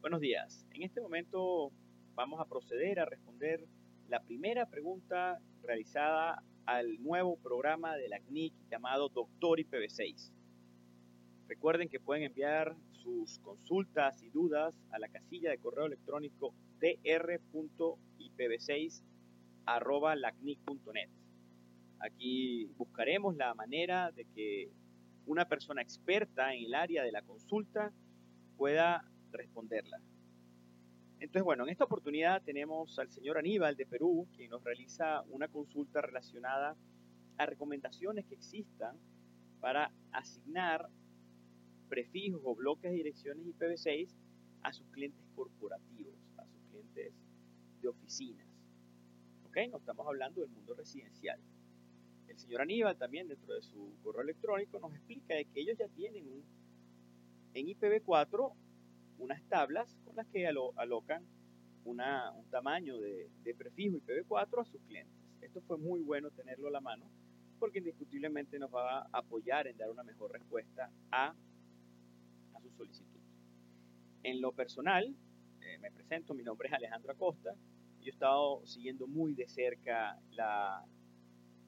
Buenos días. En este momento vamos a proceder a responder la primera pregunta realizada al nuevo programa de la CNIC llamado Doctor IPv6. Recuerden que pueden enviar sus consultas y dudas a la casilla de correo electrónico dr.ipv6.lacnic.net. Aquí buscaremos la manera de que una persona experta en el área de la consulta pueda responderla. Entonces, bueno, en esta oportunidad tenemos al señor Aníbal de Perú, quien nos realiza una consulta relacionada a recomendaciones que existan para asignar prefijos o bloques de direcciones IPv6 a sus clientes corporativos, a sus clientes de oficinas. ¿Ok? No estamos hablando del mundo residencial. El señor Aníbal también dentro de su correo electrónico nos explica de que ellos ya tienen un, en IPv4 unas tablas con las que alocan una, un tamaño de, prefijo IPv4 a sus clientes. Esto fue muy bueno tenerlo a la mano porque indiscutiblemente nos va a apoyar en dar una mejor respuesta a, a su solicitud. En lo personal, eh, me presento, mi nombre es Alejandro Acosta. Yo he estado siguiendo muy de cerca la,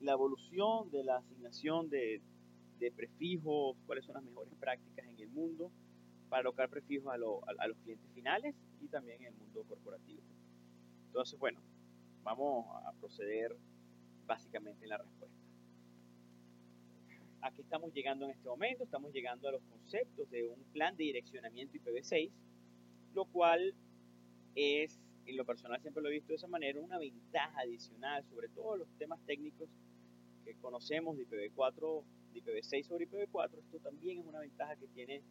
la evolución de la asignación de, de, prefijos, cuáles son las mejores prácticas en el mundo para alocar prefijos a, a, los clientes finales y también en el mundo corporativo. Entonces, bueno, vamos a proceder básicamente en la respuesta. Aquí estamos llegando en este momento, estamos llegando a los conceptos de un plan de direccionamiento IPv6, lo cual es, en lo personal siempre lo he visto de esa manera, una ventaja adicional sobre todos los temas técnicos que conocemos de IPv4, de IPv6 sobre IPv4. Esto también es una ventaja que tiene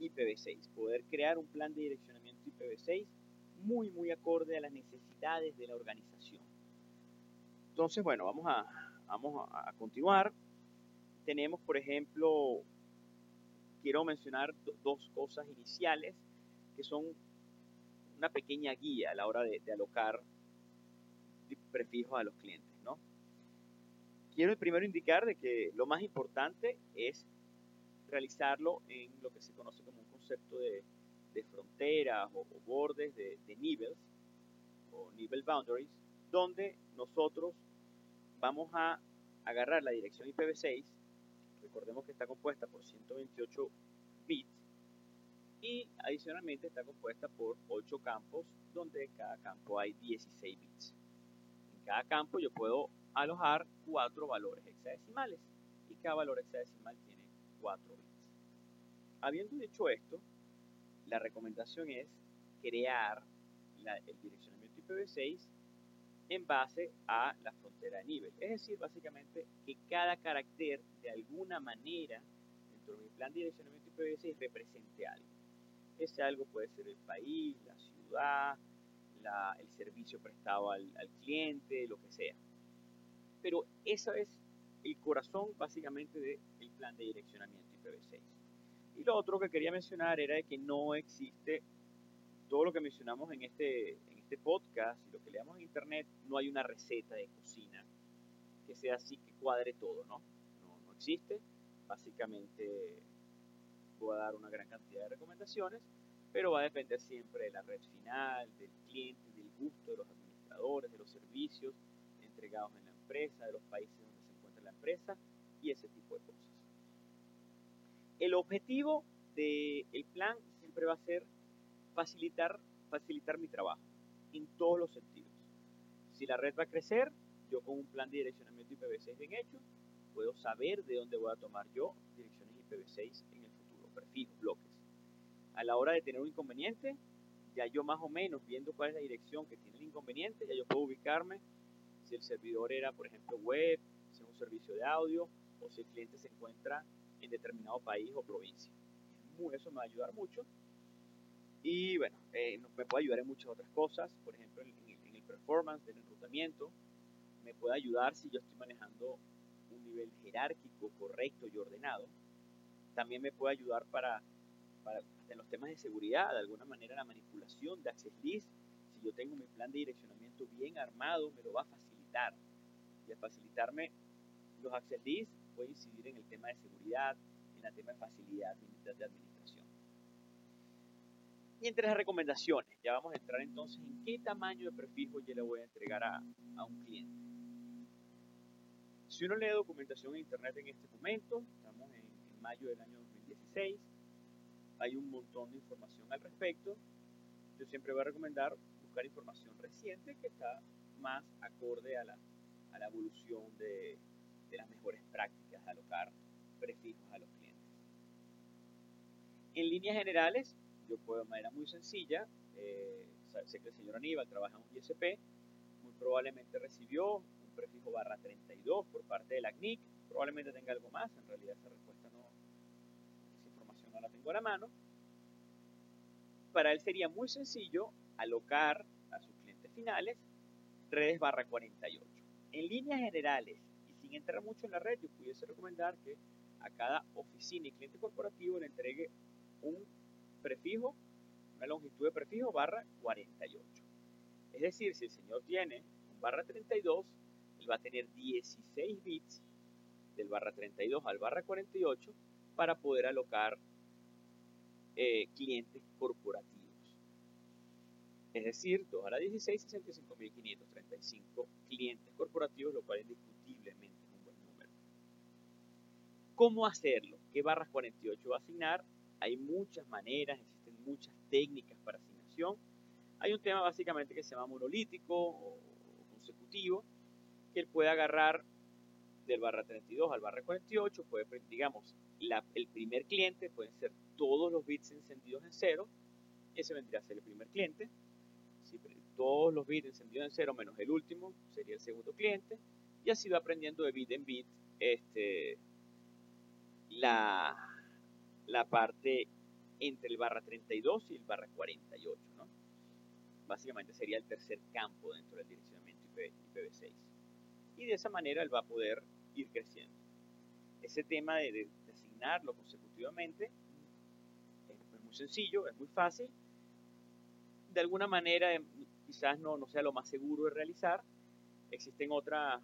IPv6, poder crear un plan de direccionamiento IPv6 muy, muy acorde a las necesidades de la organización. Entonces, bueno, vamos a, vamos a, continuar. Tenemos, por ejemplo, quiero mencionar dos cosas iniciales que son una pequeña guía a la hora de, alocar prefijos a los clientes. Quiero primero indicar de que lo más importante es realizarlo en lo que se conoce como un concepto de, de fronteras o, bordes de, de niveles o nivel boundaries, donde nosotros vamos a agarrar la dirección IPv6, recordemos que está compuesta por 128 bits, y adicionalmente está compuesta por 8 campos, donde en cada campo hay 16 bits. En cada campo yo puedo alojar 4 valores hexadecimales, y cada valor hexadecimal tiene 4 bits. Habiendo dicho esto, la recomendación es crear el direccionamiento IPv6 en base a la frontera de nivel. Es decir, básicamente que cada carácter de alguna manera dentro de plan de direccionamiento IPv6 represente algo. Ese algo puede ser el país, la ciudad, el servicio prestado al cliente, lo que sea. Pero eso es el corazón básicamente del plan de direccionamiento IPv6. Y lo otro que quería mencionar era de que no existe todo lo que mencionamos en este, en este podcast y lo que leamos en internet, no hay una receta de cocina que sea así, que cuadre todo, ¿no? No, no existe. Básicamente voy a dar una gran cantidad de recomendaciones, pero va a depender siempre de la red final, del cliente, del gusto de los administradores, de los servicios entregados en la empresa, de los países donde se encuentra la empresa y ese tipo de cosas. El objetivo del plan siempre va a ser facilitar, facilitar mi trabajo en todos los sentidos. Si la red va a crecer, yo con un plan de direccionamiento IPv6 bien hecho, puedo saber de dónde voy a tomar yo direcciones IPv6 en el futuro, prefijos, bloques. A la hora de tener un inconveniente, ya yo más o menos viendo cuál es la dirección que tiene el inconveniente, ya yo puedo ubicarme si el servidor era, por ejemplo, web, si es un servicio de audio o si el cliente se encuentra en determinado país o provincia. Eso me va a ayudar mucho. Y bueno, eh, me puede ayudar en muchas otras cosas, por ejemplo, en, el performance del enrutamiento. Me puede ayudar si yo estoy manejando un nivel jerárquico correcto y ordenado. También me puede ayudar para, para en los temas de seguridad, de alguna manera la manipulación de access list. Si yo tengo mi plan de direccionamiento bien armado, me lo va a facilitar. Y al facilitarme los access lists, puede incidir en el tema de seguridad, en el tema de facilidad de administración. Y entre las recomendaciones, ya vamos a entrar entonces en qué tamaño de prefijo yo le voy a entregar a, a un cliente. Si uno lee documentación en internet en este momento, estamos en, en mayo del año 2016, hay un montón de información al respecto. Yo siempre voy a recomendar buscar información reciente que está más acorde a la, a la evolución de, de las mejores prácticas de alocar prefijos a los clientes. En líneas generales, yo puedo de manera muy sencilla, eh, sé que el señor Aníbal trabaja en un ISP, muy probablemente recibió un prefijo barra 32 por parte de la CNIC, probablemente tenga algo más, en realidad esa respuesta no, esa información no la tengo a la mano. Para él sería muy sencillo alocar a sus clientes finales redes barra 48. En líneas generales, y sin entrar mucho en la red, yo pudiese recomendar que a cada oficina y cliente corporativo le entregue un prefijo, una longitud de prefijo barra 48. Es decir, si el señor tiene un barra 32, él va a tener 16 bits del barra 32 al barra 48 para poder alocar eh, clientes corporativos. Es decir, 2 a la 16, 65.535 clientes corporativos, lo cual indiscutiblemente es un buen número. ¿Cómo hacerlo? ¿Qué barras 48 va a asignar? Hay muchas maneras, existen muchas técnicas para asignación. Hay un tema básicamente que se llama monolítico o consecutivo, que él puede agarrar del barra 32 al barra 48, puede, digamos, la, el primer cliente, pueden ser todos los bits encendidos en cero, ese vendría a ser el primer cliente. Todos los bits encendidos en cero menos el último, sería el segundo cliente, y así va aprendiendo de bit en bit este, la, la parte entre el barra 32 y el barra 48, ¿no? Básicamente sería el tercer campo dentro del direccionamiento IPv6. Y de esa manera él va a poder ir creciendo. Ese tema de, de, de asignarlo consecutivamente es muy sencillo, es muy fácil. De alguna manera em, quizás no, no sea lo más seguro de realizar. Existen otras,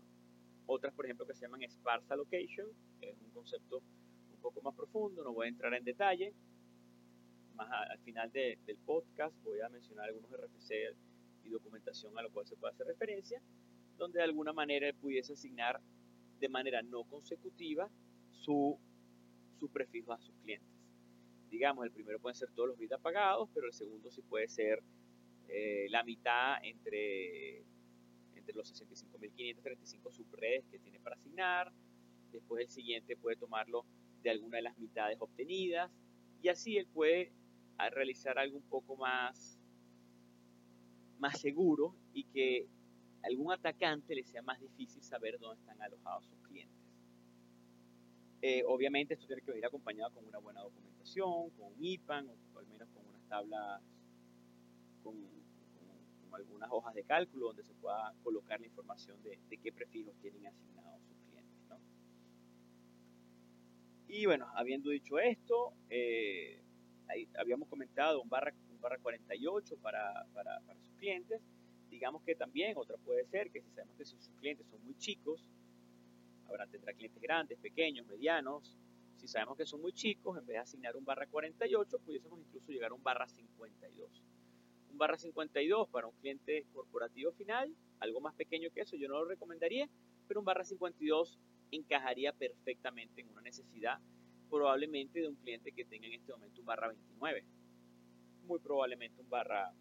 otras, por ejemplo, que se llaman sparse allocation, que es un concepto un poco más profundo, no voy a entrar en detalle. Más al final de, del podcast voy a mencionar algunos RFC y documentación a lo cual se puede hacer referencia, donde de alguna manera pudiese asignar de manera no consecutiva su, su prefijo a sus clientes. Digamos, el primero pueden ser todos los bits apagados, pero el segundo sí puede ser eh, la mitad entre, entre los 65.535 subredes que tiene para asignar. Después el siguiente puede tomarlo de alguna de las mitades obtenidas y así él puede realizar algo un poco más, más seguro y que algún atacante le sea más difícil saber dónde están alojados sus clientes. Eh, obviamente esto tiene que ir acompañado con una buena documentación, con un IPAN o al menos con unas tablas, con, algunas hojas de cálculo donde se pueda colocar la información de, de qué prefijos tienen asignados sus clientes. ¿no? Y bueno, habiendo dicho esto, eh, ahí habíamos comentado un barra, un barra 48 para, para, para sus clientes. Digamos que también otra puede ser que si sabemos que sus clientes son muy chicos, habrá tendrá clientes grandes, pequeños, medianos. Si sabemos que son muy chicos, en vez de asignar un barra 48, pudiésemos incluso llegar a un barra 52. Un barra 52 para un cliente corporativo final, algo más pequeño que eso, yo no lo recomendaría, pero un barra 52 encajaría perfectamente en una necesidad probablemente de un cliente que tenga en este momento un barra 29. Muy probablemente un barra,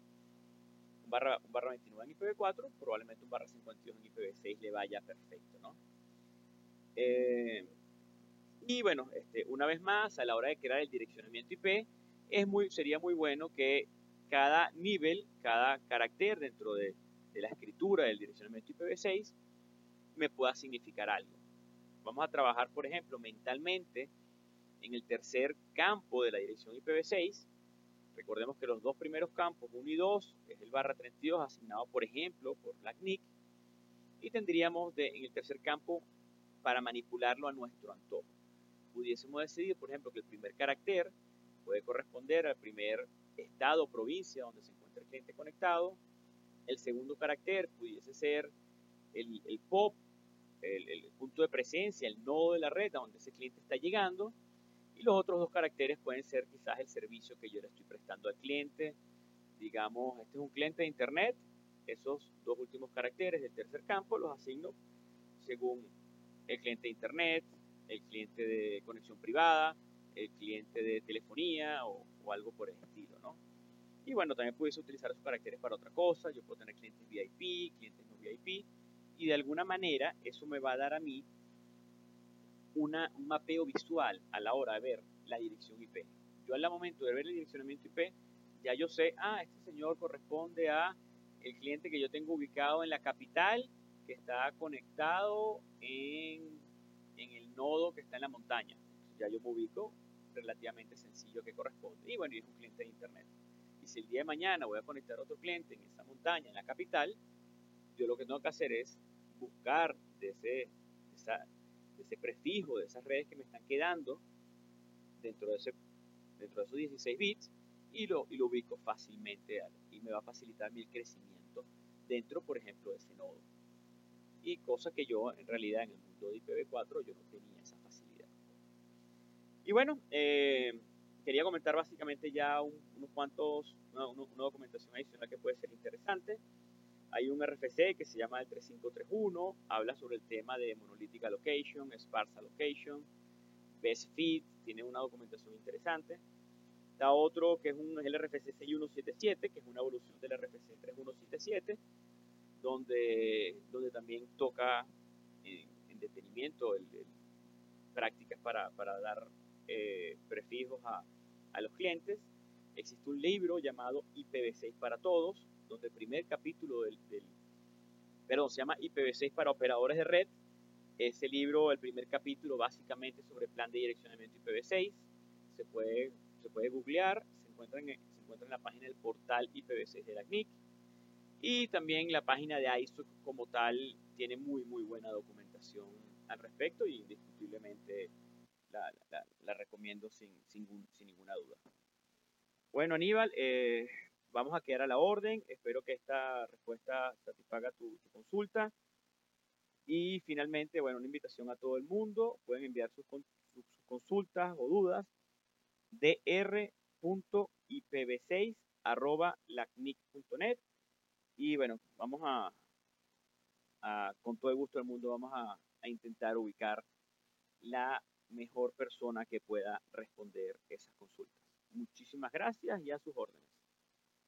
un barra, un barra 29 en IPv4, probablemente un barra 52 en IPv6 le vaya perfecto, ¿no? Eh, y bueno, este, una vez más, a la hora de crear el direccionamiento IP, es muy, sería muy bueno que cada nivel, cada carácter dentro de, la escritura del direccionamiento IPv6 me pueda significar algo. Vamos a trabajar, por ejemplo, mentalmente en el tercer campo de la dirección IPv6. Recordemos que los dos primeros campos, 1 y 2, es el barra 32 asignado, por ejemplo, por la CNIC. Y tendríamos en el tercer campo para manipularlo a nuestro antojo. Pudiésemos decidir, por ejemplo, que el primer carácter puede corresponder al primer estado o provincia donde se encuentra el cliente conectado. El segundo carácter pudiese ser el, el POP, el, punto de presencia, el nodo de la red a donde ese cliente está llegando. Y los otros dos caracteres pueden ser quizás el servicio que yo le estoy prestando al cliente, digamos, este es un cliente de Internet, esos dos últimos caracteres del tercer campo los asigno según el cliente de Internet, el cliente de conexión privada, el cliente de telefonía o, algo por el estilo. Y bueno, también puedes utilizar esos caracteres para otra cosa. Yo puedo tener clientes VIP, clientes no VIP. Y de alguna manera eso me va a dar a mí una, un mapeo visual a la hora de ver la dirección IP. Yo al momento de ver el direccionamiento IP, ya yo sé, ah, este señor corresponde a el cliente que yo tengo ubicado en la capital, que está conectado en, en el nodo que está en la montaña. Ya yo me ubico relativamente sencillo que corresponde. Y bueno, y es un cliente de internet. Si el día de mañana voy a conectar a otro cliente en esa montaña, en la capital, yo lo que tengo que hacer es buscar de ese, de ese prefijo, de esas redes que me están quedando dentro de, ese, dentro de esos 16 bits y lo, lo ubico fácilmente y me va a facilitar mi crecimiento dentro, por ejemplo, de ese nodo. Y cosa que yo en realidad en el mundo de IPv4 yo no tenía esa facilidad. Y bueno, eh, quería comentar básicamente ya unos cuantos, una, una, documentación adicional que puede ser interesante. Hay un RFC que se llama el 3531, habla sobre el tema de Monolithic Allocation, Sparse Allocation, Best Fit, tiene una documentación interesante. Está otro que es, un, el RFC 6177, que es una evolución del RFC 3177, donde, donde también toca en, detenimiento el, prácticas para, para dar eh, prefijos a, a, los clientes. Existe un libro llamado IPv6 para todos, donde el primer capítulo del, del perdón, se llama IPv6 para operadores de red. Ese libro, el primer capítulo, básicamente sobre plan de direccionamiento IPv6. Se puede se puede googlear, se encuentra, en, se encuentra en la página del portal IPv6 de la CNIC y también la página de ISO como tal tiene muy muy buena documentación al respecto y indiscutiblemente la, la, recomiendo sin, sin, sin, ninguna duda. Bueno Aníbal, eh, vamos a quedar a la orden, espero que esta respuesta satisfaga tu, consulta. Y finalmente, bueno, una invitación a todo el mundo. Pueden enviar sus, sus, consultas o dudas dr.ipv6.lacnic.net y bueno, vamos a, con todo el gusto del mundo, vamos a, a intentar ubicar la mejor persona que pueda responder esas consultas. Muchísimas gracias y a sus órdenes.